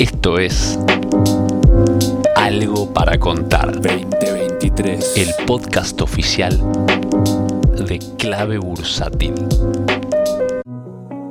Esto es Algo para Contar 2023. el podcast oficial de Clave Bursátil.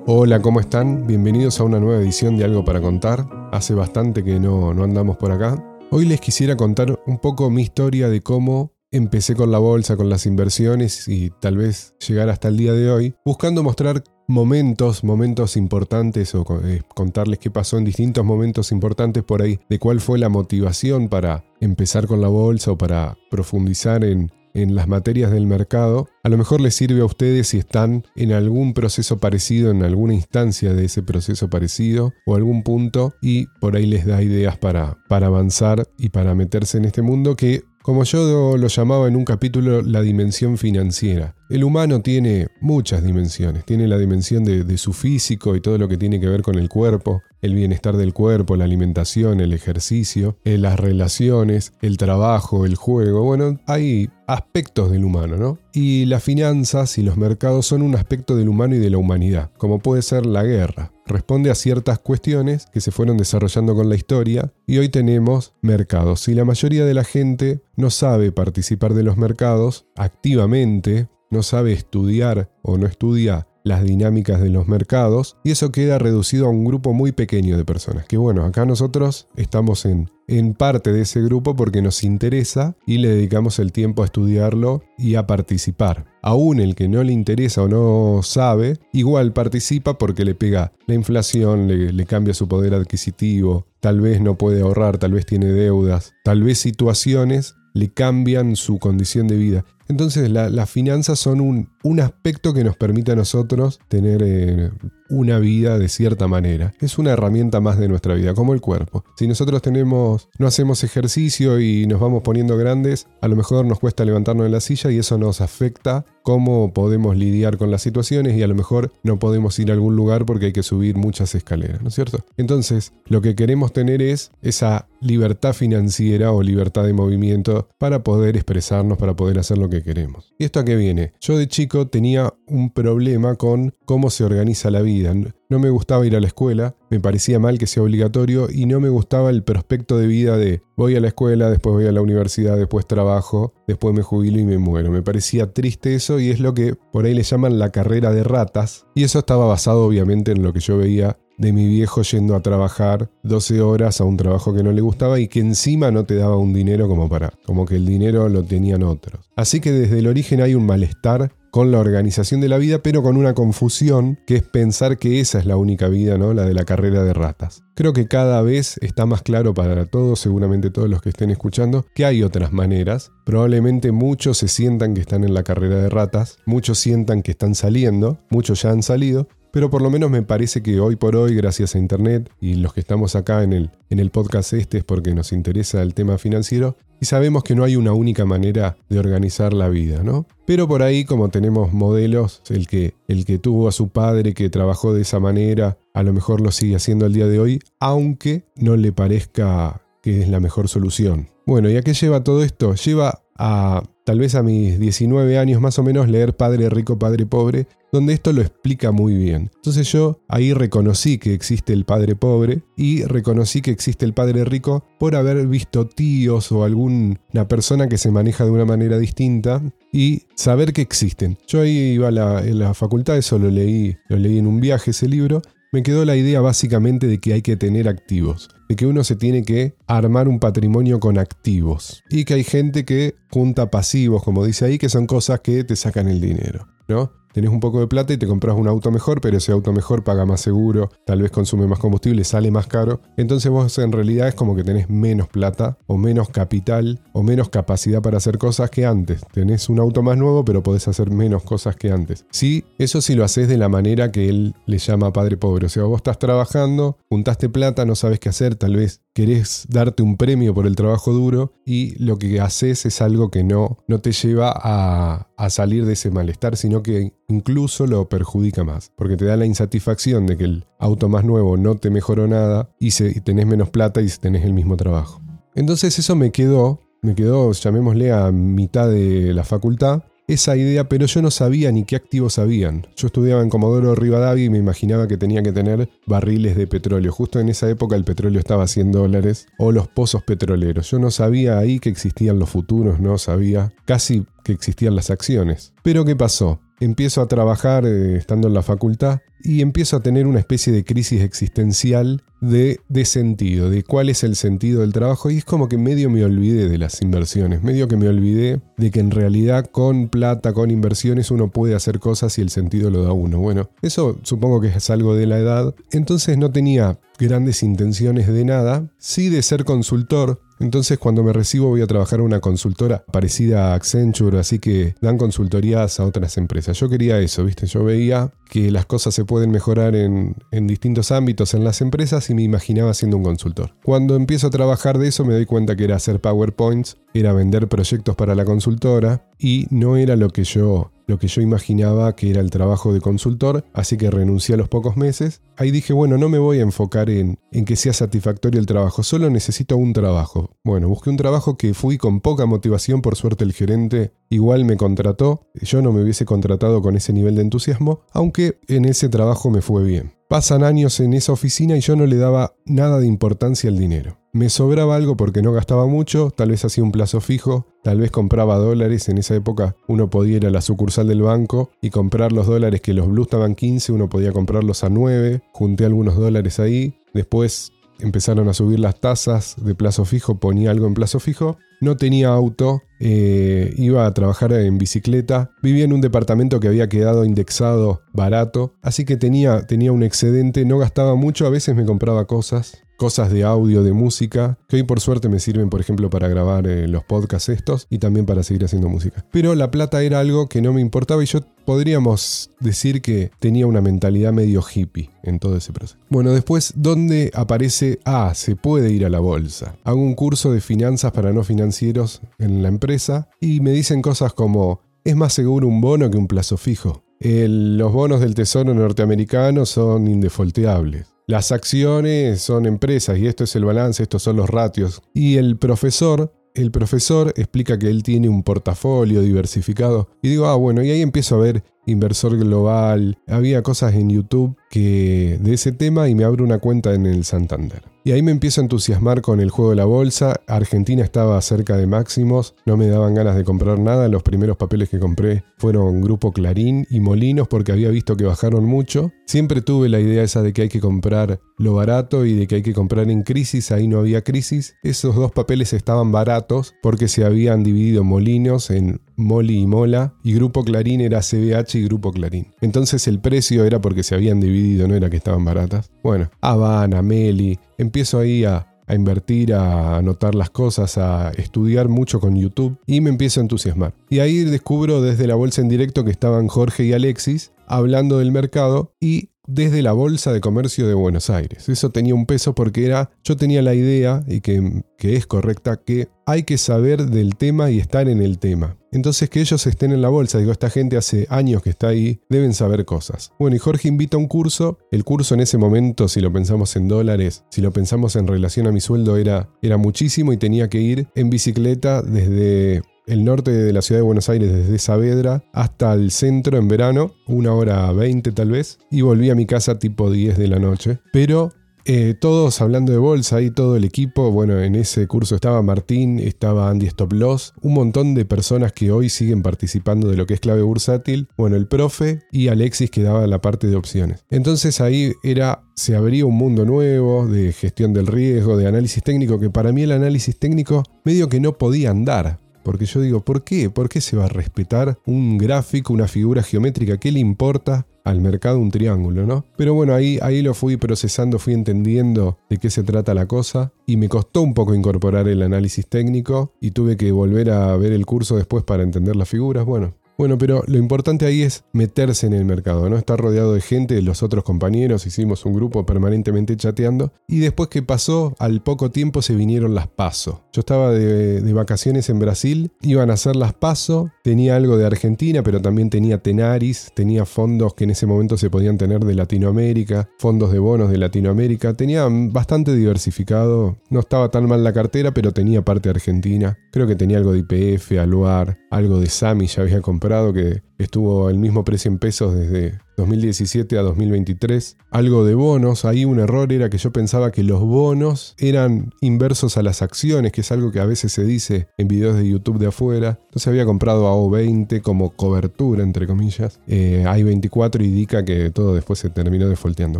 Hola, ¿cómo están? Bienvenidos a una nueva edición de Algo para Contar. Hace bastante que no, no andamos por acá. Hoy les quisiera contar un poco mi historia de cómo empecé con la bolsa, con las inversiones y tal vez llegar hasta el día de hoy, buscando mostrar momentos, momentos importantes o eh, contarles qué pasó en distintos momentos importantes por ahí, de cuál fue la motivación para empezar con la bolsa o para profundizar en, en las materias del mercado, a lo mejor les sirve a ustedes si están en algún proceso parecido, en alguna instancia de ese proceso parecido o algún punto y por ahí les da ideas para, para avanzar y para meterse en este mundo que como yo lo llamaba en un capítulo, la dimensión financiera. El humano tiene muchas dimensiones. Tiene la dimensión de, su físico y todo lo que tiene que ver con el cuerpo, el bienestar del cuerpo, la alimentación, el ejercicio, eh, las relaciones, el trabajo, el juego. Bueno, hay aspectos del humano, ¿no? Y las finanzas y los mercados son un aspecto del humano y de la humanidad, como puede ser la guerra. Responde a ciertas cuestiones que se fueron desarrollando con la historia y hoy tenemos mercados. Si la mayoría de la gente no sabe participar de los mercados activamente, no sabe estudiar o no estudia las dinámicas de los mercados y eso queda reducido a un grupo muy pequeño de personas. Que bueno, acá nosotros estamos en, en parte de ese grupo porque nos interesa y le dedicamos el tiempo a estudiarlo y a participar. Aún el que no le interesa o no sabe, igual participa porque le pega la inflación, le, le cambia su poder adquisitivo, tal vez no puede ahorrar, tal vez tiene deudas, tal vez situaciones le cambian su condición de vida. Entonces la, las finanzas son un, un, aspecto que nos permite a nosotros tener eh, una vida de cierta manera. Es una herramienta más de nuestra vida, como el cuerpo. Si nosotros tenemos, no hacemos ejercicio y nos vamos poniendo grandes, a lo mejor nos cuesta levantarnos de la silla y eso nos afecta cómo podemos lidiar con las situaciones y a lo mejor no podemos ir a algún lugar porque hay que subir muchas escaleras, ¿no es cierto? Entonces, lo que queremos tener es esa libertad financiera o libertad de movimiento para poder expresarnos, para poder hacer lo que queremos. ¿Y esto a qué viene? Yo de chico tenía un problema con cómo se organiza la vida. No me gustaba ir a la escuela, me parecía mal que sea obligatorio y no me gustaba el prospecto de vida de voy a la escuela, después voy a la universidad, después trabajo, después me jubilo y me muero. Me parecía triste eso y es lo que por ahí le llaman la carrera de ratas. Y eso estaba basado obviamente en lo que yo veía de mi viejo yendo a trabajar 12 horas a un trabajo que no le gustaba y que encima no te daba un dinero como para, como que el dinero lo tenían otros. Así que desde el origen hay un malestar con la organización de la vida, pero con una confusión que es pensar que esa es la única vida, ¿no? La de la carrera de ratas. Creo que cada vez está más claro para todos, seguramente todos los que estén escuchando, que hay otras maneras. Probablemente muchos se sientan que están en la carrera de ratas, muchos sientan que están saliendo, muchos ya han salido, pero por lo menos me parece que hoy por hoy, gracias a Internet y los que estamos acá en el, en el podcast este es porque nos interesa el tema financiero y sabemos que no hay una única manera de organizar la vida, ¿no? Pero por ahí como tenemos modelos, el que, el que tuvo a su padre que trabajó de esa manera, a lo mejor lo sigue haciendo al día de hoy, aunque no le parezca que es la mejor solución. Bueno, ¿y a qué lleva todo esto? Lleva a tal vez a mis 19 años más o menos leer Padre Rico, Padre Pobre, donde esto lo explica muy bien. Entonces yo ahí reconocí que existe el Padre Pobre y reconocí que existe el Padre Rico por haber visto tíos o alguna persona que se maneja de una manera distinta y saber que existen. Yo ahí iba a la, en la facultad, eso lo leí, lo leí en un viaje ese libro, me quedó la idea básicamente de que hay que tener activos, de que uno se tiene que armar un patrimonio con activos y que hay gente que junta pasivos, como dice ahí, que son cosas que te sacan el dinero, ¿no? Tenés un poco de plata y te compras un auto mejor, pero ese auto mejor paga más seguro, tal vez consume más combustible, sale más caro. Entonces vos en realidad es como que tenés menos plata o menos capital o menos capacidad para hacer cosas que antes. Tenés un auto más nuevo, pero podés hacer menos cosas que antes. Sí, eso sí lo haces de la manera que él le llama padre pobre. O sea, vos estás trabajando, juntaste plata, no sabes qué hacer, tal vez querés darte un premio por el trabajo duro y lo que haces es algo que no, no te lleva a, a salir de ese malestar, sino que incluso lo perjudica más, porque te da la insatisfacción de que el auto más nuevo no te mejoró nada y, se, y tenés menos plata y tenés el mismo trabajo. Entonces eso me quedó, me quedó, llamémosle a mitad de la facultad, esa idea, pero yo no sabía ni qué activos habían. Yo estudiaba en Comodoro Rivadavia y me imaginaba que tenía que tener barriles de petróleo. Justo en esa época el petróleo estaba a 100 dólares o los pozos petroleros. Yo no sabía ahí que existían los futuros, no sabía casi que existían las acciones. Pero ¿qué pasó? empiezo a trabajar eh, estando en la facultad y empiezo a tener una especie de crisis existencial de, de, sentido, de cuál es el sentido del trabajo y es como que medio me olvidé de las inversiones, medio que me olvidé de que en realidad con plata, con inversiones uno puede hacer cosas y el sentido lo da uno. Bueno, eso supongo que es algo de la edad, entonces no tenía grandes intenciones de nada, sí de ser consultor, entonces cuando me recibo voy a trabajar en una consultora parecida a Accenture, así que dan consultorías a otras empresas. Yo quería eso, ¿viste? Yo veía que las cosas se pueden mejorar en, en distintos ámbitos en las empresas y me imaginaba siendo un consultor. Cuando empiezo a trabajar de eso me doy cuenta que era hacer PowerPoints, era vender proyectos para la consultora y no era lo que yo lo que yo imaginaba que era el trabajo de consultor, así que renuncié a los pocos meses. Ahí dije, bueno, no me voy a enfocar en, en que sea satisfactorio el trabajo, solo necesito un trabajo. Bueno, busqué un trabajo que fui con poca motivación, por suerte el gerente igual me contrató, yo no me hubiese contratado con ese nivel de entusiasmo, aunque en ese trabajo me fue bien. Pasan años en esa oficina y yo no le daba nada de importancia al dinero. Me sobraba algo porque no gastaba mucho, tal vez hacía un plazo fijo, tal vez compraba dólares, en esa época uno podía ir a la sucursal del banco y comprar los dólares que los blues estaban 15, uno podía comprarlos a 9, junté algunos dólares ahí, después empezaron a subir las tasas de plazo fijo, ponía algo en plazo fijo, no tenía auto, eh, iba a trabajar en bicicleta, vivía en un departamento que había quedado indexado barato, así que tenía, tenía un excedente, no gastaba mucho, a veces me compraba cosas, cosas de audio, de música, que hoy por suerte me sirven, por ejemplo, para grabar eh, los podcasts estos y también para seguir haciendo música. Pero la plata era algo que no me importaba y yo podríamos decir que tenía una mentalidad medio hippie en todo ese proceso. Bueno, después, ¿dónde aparece? Ah, se puede ir a la bolsa. Hago un curso de finanzas para no financieros en la empresa y me dicen cosas como, es más seguro un bono que un plazo fijo. los bonos del Tesoro norteamericano son indefolteables. Las acciones son empresas y esto es el balance, estos son los ratios. Y el profesor, el profesor explica que él tiene un portafolio diversificado. Y digo, ah, bueno, y ahí empiezo a ver inversor global. Había cosas en YouTube que de ese tema y me abro una cuenta en el Santander. Y ahí me empiezo a entusiasmar con el juego de la bolsa. Argentina estaba cerca de máximos, no me daban ganas de comprar nada. Los primeros papeles que compré fueron Grupo Clarín y Molinos porque había visto que bajaron mucho. Siempre tuve la idea esa de que hay que comprar lo barato y de que hay que comprar en crisis. Ahí no había crisis. Esos dos papeles estaban baratos porque se habían dividido Molinos en Moli y Mola y Grupo Clarín era CBH y Grupo Clarín. Entonces el precio era porque se habían dividido, no era que estaban baratas. Bueno, Habana, Meli, empiezo ahí a, a invertir, a anotar las cosas, a estudiar mucho con YouTube y me empiezo a entusiasmar. Y ahí descubro desde la bolsa en directo que estaban Jorge y Alexis hablando del mercado y desde la Bolsa de Comercio de Buenos Aires. Eso tenía un peso porque era, yo tenía la idea, y que, que, es correcta, que hay que saber del tema y estar en el tema. Entonces que ellos estén en la bolsa, digo, esta gente hace años que está ahí, deben saber cosas. Bueno, y Jorge invita a un curso, el curso en ese momento, si lo pensamos en dólares, si lo pensamos en relación a mi sueldo, era, era muchísimo y tenía que ir en bicicleta desde el norte de la ciudad de Buenos Aires desde Saavedra hasta el centro en verano, una hora veinte tal vez, y volví a mi casa tipo 10 de la noche. Pero eh, todos hablando de bolsa y todo el equipo, bueno, en ese curso estaba Martín, estaba Andy Stop Loss, un montón de personas que hoy siguen participando de lo que es clave bursátil, bueno, el profe y Alexis que daba la parte de opciones. Entonces ahí era, se abría un mundo nuevo de gestión del riesgo, de análisis técnico, que para mí el análisis técnico medio que no podía andar. Porque yo digo, ¿por qué? ¿Por qué se va a respetar un gráfico, una figura geométrica? ¿Qué le importa al mercado un triángulo, no? Pero bueno, ahí, ahí lo fui procesando, fui entendiendo de qué se trata la cosa y me costó un poco incorporar el análisis técnico y tuve que volver a ver el curso después para entender las figuras. Bueno, bueno, pero lo importante ahí es meterse en el mercado, ¿no? Estar rodeado de gente, los otros compañeros, hicimos un grupo permanentemente chateando. Y después que pasó, al poco tiempo se vinieron las PASO. Yo estaba de, vacaciones en Brasil, iban a hacer las PASO, tenía algo de Argentina, pero también tenía Tenaris, tenía fondos que en ese momento se podían tener de Latinoamérica, fondos de bonos de Latinoamérica, tenía bastante diversificado, no estaba tan mal la cartera, pero tenía parte argentina. Creo que tenía algo de IPF, Aluar, algo de Sami, ya había comprado que estuvo el mismo precio en pesos desde 2017 a 2023. Algo de bonos, ahí un error era que yo pensaba que los bonos eran inversos a las acciones, que es algo que a veces se dice en videos de YouTube de afuera. Entonces había comprado a O20 como cobertura, entre comillas. Eh, hay 24 indica que todo después se terminó defolteando.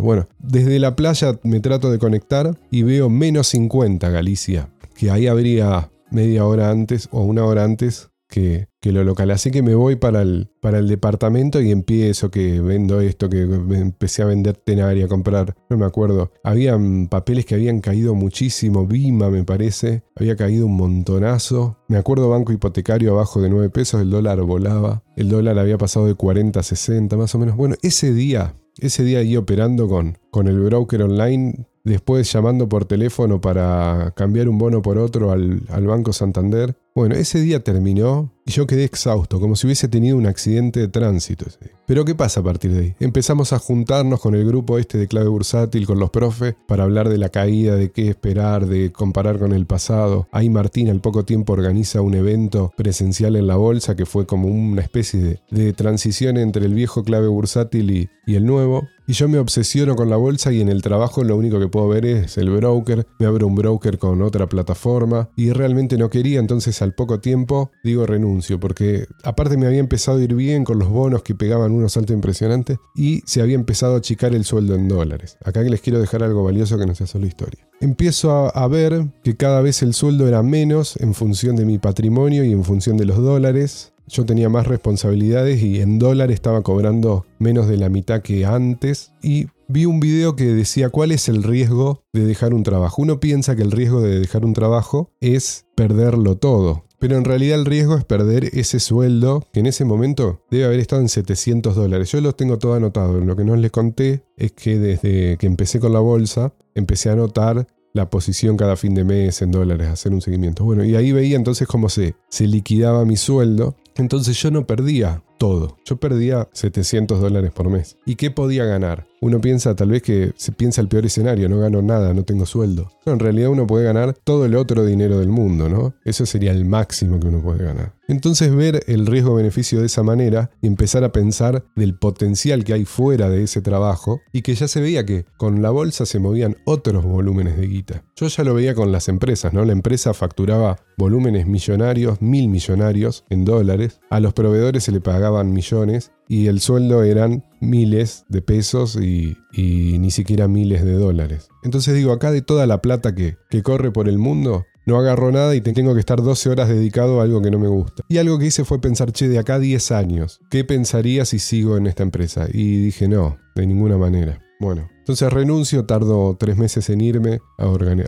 Bueno, desde la playa me trato de conectar y veo menos 50 Galicia, que ahí habría media hora antes o una hora antes que, lo local. Así que me voy para el, para el departamento y empiezo que vendo esto, que empecé a vender tenaria, a comprar, no me acuerdo. Habían papeles que habían caído muchísimo, Bima me parece, había caído un montonazo. Me acuerdo banco hipotecario abajo de 9 pesos, el dólar volaba, el dólar había pasado de 40 a 60 más o menos. Bueno, ese día, ese día ahí operando con, con el broker online, después llamando por teléfono para cambiar un bono por otro al, al Banco Santander, bueno, ese día terminó y yo quedé exhausto, como si hubiese tenido un accidente de tránsito. Pero ¿qué pasa a partir de ahí? Empezamos a juntarnos con el grupo este de clave bursátil, con los profes, para hablar de la caída, de qué esperar, de comparar con el pasado. Ahí Martín al poco tiempo organiza un evento presencial en la bolsa que fue como una especie de, transición entre el viejo clave bursátil y, y el nuevo. Y yo me obsesiono con la bolsa y en el trabajo lo único que puedo ver es el broker. Me abro un broker con otra plataforma y realmente no quería, entonces al poco tiempo digo renuncio, porque aparte me había empezado a ir bien con los bonos que pegaban unos saltos impresionantes y se había empezado a achicar el sueldo en dólares. Acá les quiero dejar algo valioso que no sea solo historia. Empiezo a, ver que cada vez el sueldo era menos en función de mi patrimonio y en función de los dólares yo tenía más responsabilidades y en dólar estaba cobrando menos de la mitad que antes. Y vi un video que decía cuál es el riesgo de dejar un trabajo. Uno piensa que el riesgo de dejar un trabajo es perderlo todo. Pero en realidad el riesgo es perder ese sueldo que en ese momento debe haber estado en 700 dólares. Yo lo tengo todo anotado. Lo que no les conté es que desde que empecé con la bolsa, empecé a anotar la posición cada fin de mes en dólares, hacer un seguimiento. Bueno, y ahí veía entonces cómo se, se liquidaba mi sueldo entonces yo no perdía todo. Yo perdía 700 dólares por mes. ¿Y qué podía ganar? Uno piensa tal vez que se piensa el peor escenario, no gano nada, no tengo sueldo. En realidad uno puede ganar todo el otro dinero del mundo, ¿no? Eso sería el máximo que uno puede ganar. Entonces ver el riesgo-beneficio de esa manera y empezar a pensar del potencial que hay fuera de ese trabajo y que ya se veía que con la bolsa se movían otros volúmenes de guita. Yo ya lo veía con las empresas, ¿no? La empresa facturaba volúmenes millonarios, mil millonarios en dólares, a los proveedores se le millones y el sueldo eran miles de pesos y, ni siquiera miles de dólares. Entonces digo, acá de toda la plata que, que corre por el mundo, no agarro nada y tengo que estar 12 horas dedicado a algo que no me gusta. Y algo que hice fue pensar, che, de acá 10 años, ¿qué pensaría si sigo en esta empresa? Y dije, no, de ninguna manera. Bueno, entonces renuncio, tardo tres meses en irme,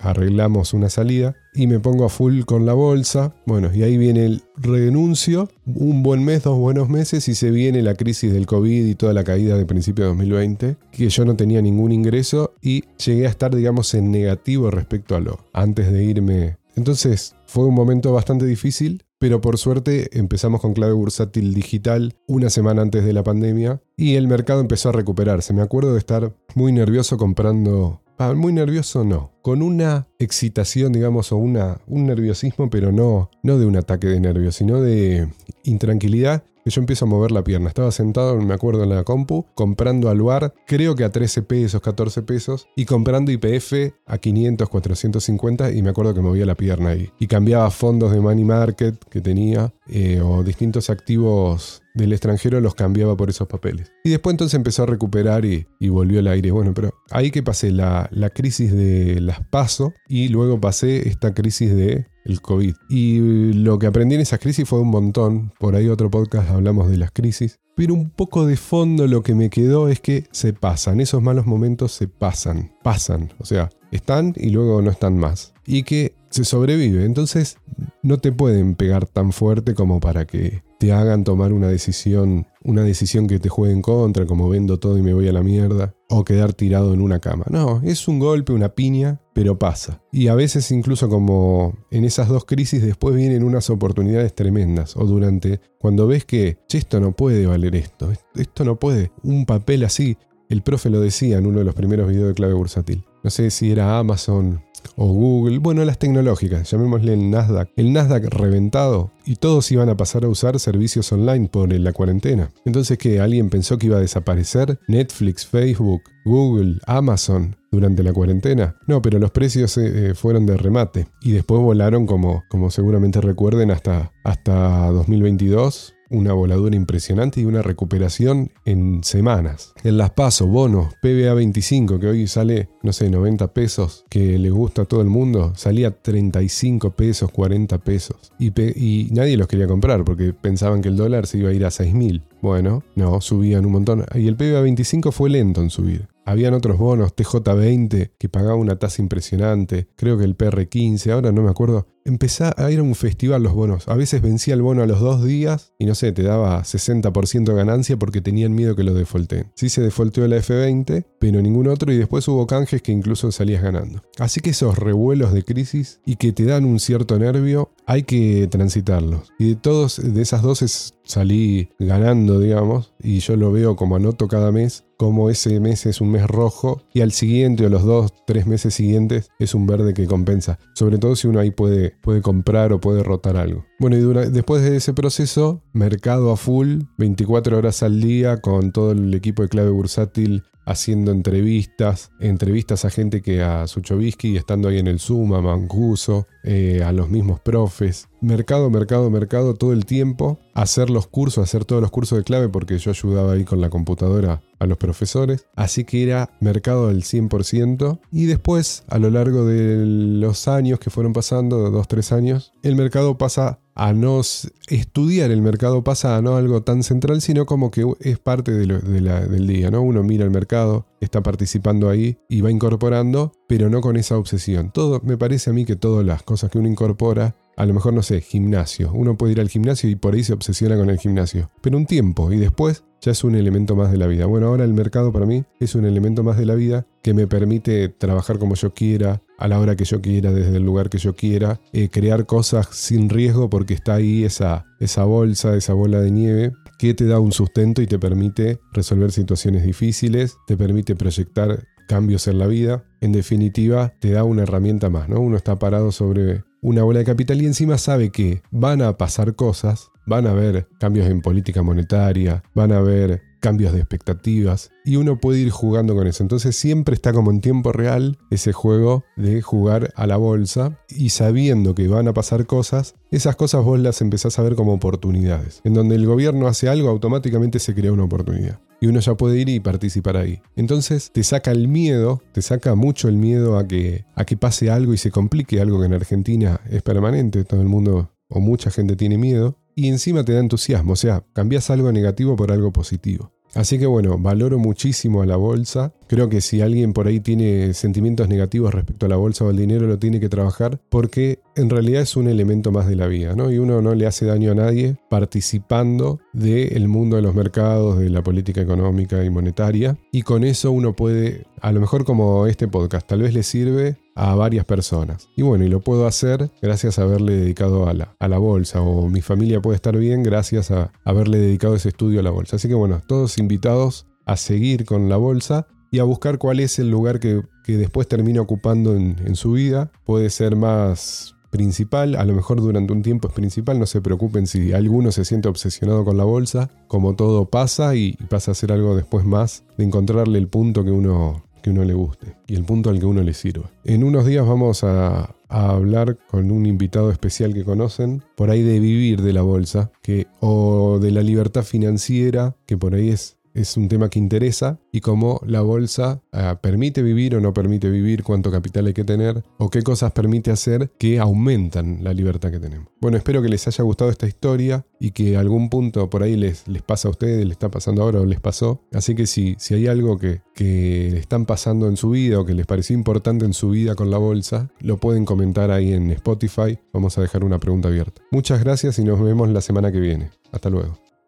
arreglamos una salida y me pongo a full con la bolsa. Bueno, y ahí viene el renuncio, un buen mes, dos buenos meses y se viene la crisis del COVID y toda la caída de principio de 2020, que yo no tenía ningún ingreso y llegué a estar, digamos, en negativo respecto a lo antes de irme. Entonces fue un momento bastante difícil, pero por suerte empezamos con clave bursátil digital una semana antes de la pandemia y el mercado empezó a recuperarse. Me acuerdo de estar muy nervioso comprando... Ah, muy nervioso no, con una excitación, digamos, o un nerviosismo, pero no, no de un ataque de nervios, sino de intranquilidad que yo empiezo a mover la pierna. Estaba sentado, me acuerdo, en la compu, comprando Aluar, creo que a 13 pesos, 14 pesos, y comprando IPF a 500, 450, y me acuerdo que movía la pierna ahí. Y cambiaba fondos de money market que tenía, eh, o distintos activos del extranjero, los cambiaba por esos papeles. Y después entonces empezó a recuperar y, volvió el aire. Bueno, pero ahí que pasé la, la crisis de las PASO y luego pasé esta crisis de el COVID. Y lo que aprendí en esa crisis fue un montón. Por ahí otro podcast hablamos de las crisis. Pero un poco de fondo lo que me quedó es que se pasan. Esos malos momentos se pasan. Pasan. O sea, están y luego no están más. Y que se sobrevive. Entonces no te pueden pegar tan fuerte como para que te hagan tomar una decisión, una decisión que te juegue en contra, como vendo todo y me voy a la mierda, o quedar tirado en una cama. No, es un golpe, una piña, pero pasa. Y a veces incluso como en esas dos crisis después vienen unas oportunidades tremendas, o durante, cuando ves que, esto no puede valer esto, esto no puede, un papel así, el profe lo decía en uno de los primeros videos de clave bursátil. No sé si era Amazon o Google, bueno, las tecnológicas, llamémosle el Nasdaq. El Nasdaq reventado y todos iban a pasar a usar servicios online por la cuarentena. Entonces, ¿qué? ¿Alguien pensó que iba a desaparecer Netflix, Facebook, Google, Amazon durante la cuarentena? No, pero los precios eh, eh, fueron de remate y después volaron como, como seguramente recuerden hasta, hasta 2022 una voladura impresionante y una recuperación en semanas. En las paso, bonos, PBA 25, que hoy sale, no sé, 90 pesos, que le gusta a todo el mundo, salía 35 pesos, 40 pesos. Y, y nadie los quería comprar porque pensaban que el dólar se iba a ir a 6.000. Bueno, no, subían un montón. Y el PBA 25 fue lento en subir. Habían otros bonos, TJ20, que pagaba una tasa impresionante, creo que el PR15, ahora no me acuerdo. Empezá a ir a un festival los bonos. A veces vencía el bono a los dos días y no sé, te daba 60% de ganancia porque tenían miedo que lo defolteen. Sí se defolteó la F20, pero ningún otro y después hubo canjes que incluso salías ganando. Así que esos revuelos de crisis y que te dan un cierto nervio, hay que transitarlos. Y de todos, de esas dos salí ganando, digamos, y yo lo veo como anoto cada mes como ese mes es un mes rojo y al siguiente o los dos, tres meses siguientes es un verde que compensa. Sobre todo si uno ahí puede, puede comprar o puede rotar algo. Bueno, y después de ese proceso, mercado a full, 24 horas al día con todo el equipo de clave bursátil haciendo entrevistas, entrevistas a gente que a Suchovsky, estando ahí en el Zoom, a Mancuso, eh, a los mismos profes. Mercado, mercado, mercado todo el tiempo. Hacer los cursos, hacer todos los cursos de clave porque yo ayudaba ahí con la computadora a los profesores. Así que era mercado del 100%. Y después, a lo largo de los años que fueron pasando, dos, tres años, el mercado pasa a no estudiar el mercado pasa a no algo tan central, sino como que es parte del día, ¿no? Uno mira el mercado, está participando ahí y va incorporando, pero no con esa obsesión. Todo, me parece a mí que todas las cosas que uno incorpora, a lo mejor no sé, gimnasio. Uno puede ir al gimnasio y por ahí se obsesiona con el gimnasio. Pero un tiempo y después ya es un elemento más de la vida. Bueno, ahora el mercado para mí es un elemento más de la vida que me permite trabajar como yo quiera, a la hora que yo quiera, desde el lugar que yo quiera, eh, crear cosas sin riesgo porque está ahí esa, esa bolsa, esa bola de nieve que te da un sustento y te permite resolver situaciones difíciles, te permite proyectar cambios en la vida. En definitiva, te da una herramienta más, ¿no? Uno está parado sobre una bola de capital y encima sabe que van a pasar cosas, van a haber cambios en política monetaria, van a haber cambios de expectativas y uno puede ir jugando con eso. Entonces siempre está como en tiempo real ese juego de jugar a la bolsa y sabiendo que van a pasar cosas, esas cosas vos las empezás a ver como oportunidades. En donde el gobierno hace algo, automáticamente se crea una oportunidad. Y uno ya puede ir y participar ahí. Entonces te saca el miedo, te saca mucho el miedo a que, a que pase algo y se complique, algo que en Argentina es permanente, todo el mundo o mucha gente tiene miedo y encima te da entusiasmo, o sea, cambias algo negativo por algo positivo. Así que bueno, valoro muchísimo a la bolsa. Creo que si alguien por ahí tiene sentimientos negativos respecto a la bolsa o al dinero, lo tiene que trabajar porque en realidad es un elemento más de la vida, ¿no? Y uno no le hace daño a nadie participando del mundo de los mercados, de la política económica y monetaria. Y con eso uno puede, a lo mejor como este podcast, tal vez le sirve a varias personas. Y bueno, y lo puedo hacer gracias a haberle dedicado a la, a la bolsa, o mi familia puede estar bien gracias a haberle dedicado ese estudio a la bolsa. Así que bueno, todos invitados a seguir con la bolsa y a buscar cuál es el lugar que, después termina ocupando en, en su vida. Puede ser más principal, a lo mejor durante un tiempo es principal, no se preocupen si alguno se siente obsesionado con la bolsa, como todo pasa y pasa a ser algo después más de encontrarle el punto que uno que uno le guste y el punto al que uno le sirva. En unos días vamos a, hablar con un invitado especial que conocen, por ahí de vivir de la bolsa, que, o de la libertad financiera, que por ahí es es un tema que interesa y cómo la bolsa ah, permite vivir o no permite vivir, cuánto capital hay que tener o qué cosas permite hacer que aumentan la libertad que tenemos. Bueno, espero que les haya gustado esta historia y que algún punto por ahí les, les pasa a ustedes, les está pasando ahora o les pasó. Así que si, si hay algo que, que están pasando en su vida o que les pareció importante en su vida con la bolsa, lo pueden comentar ahí en Spotify. Vamos a dejar una pregunta abierta. Muchas gracias y nos vemos la semana que viene. Hasta luego.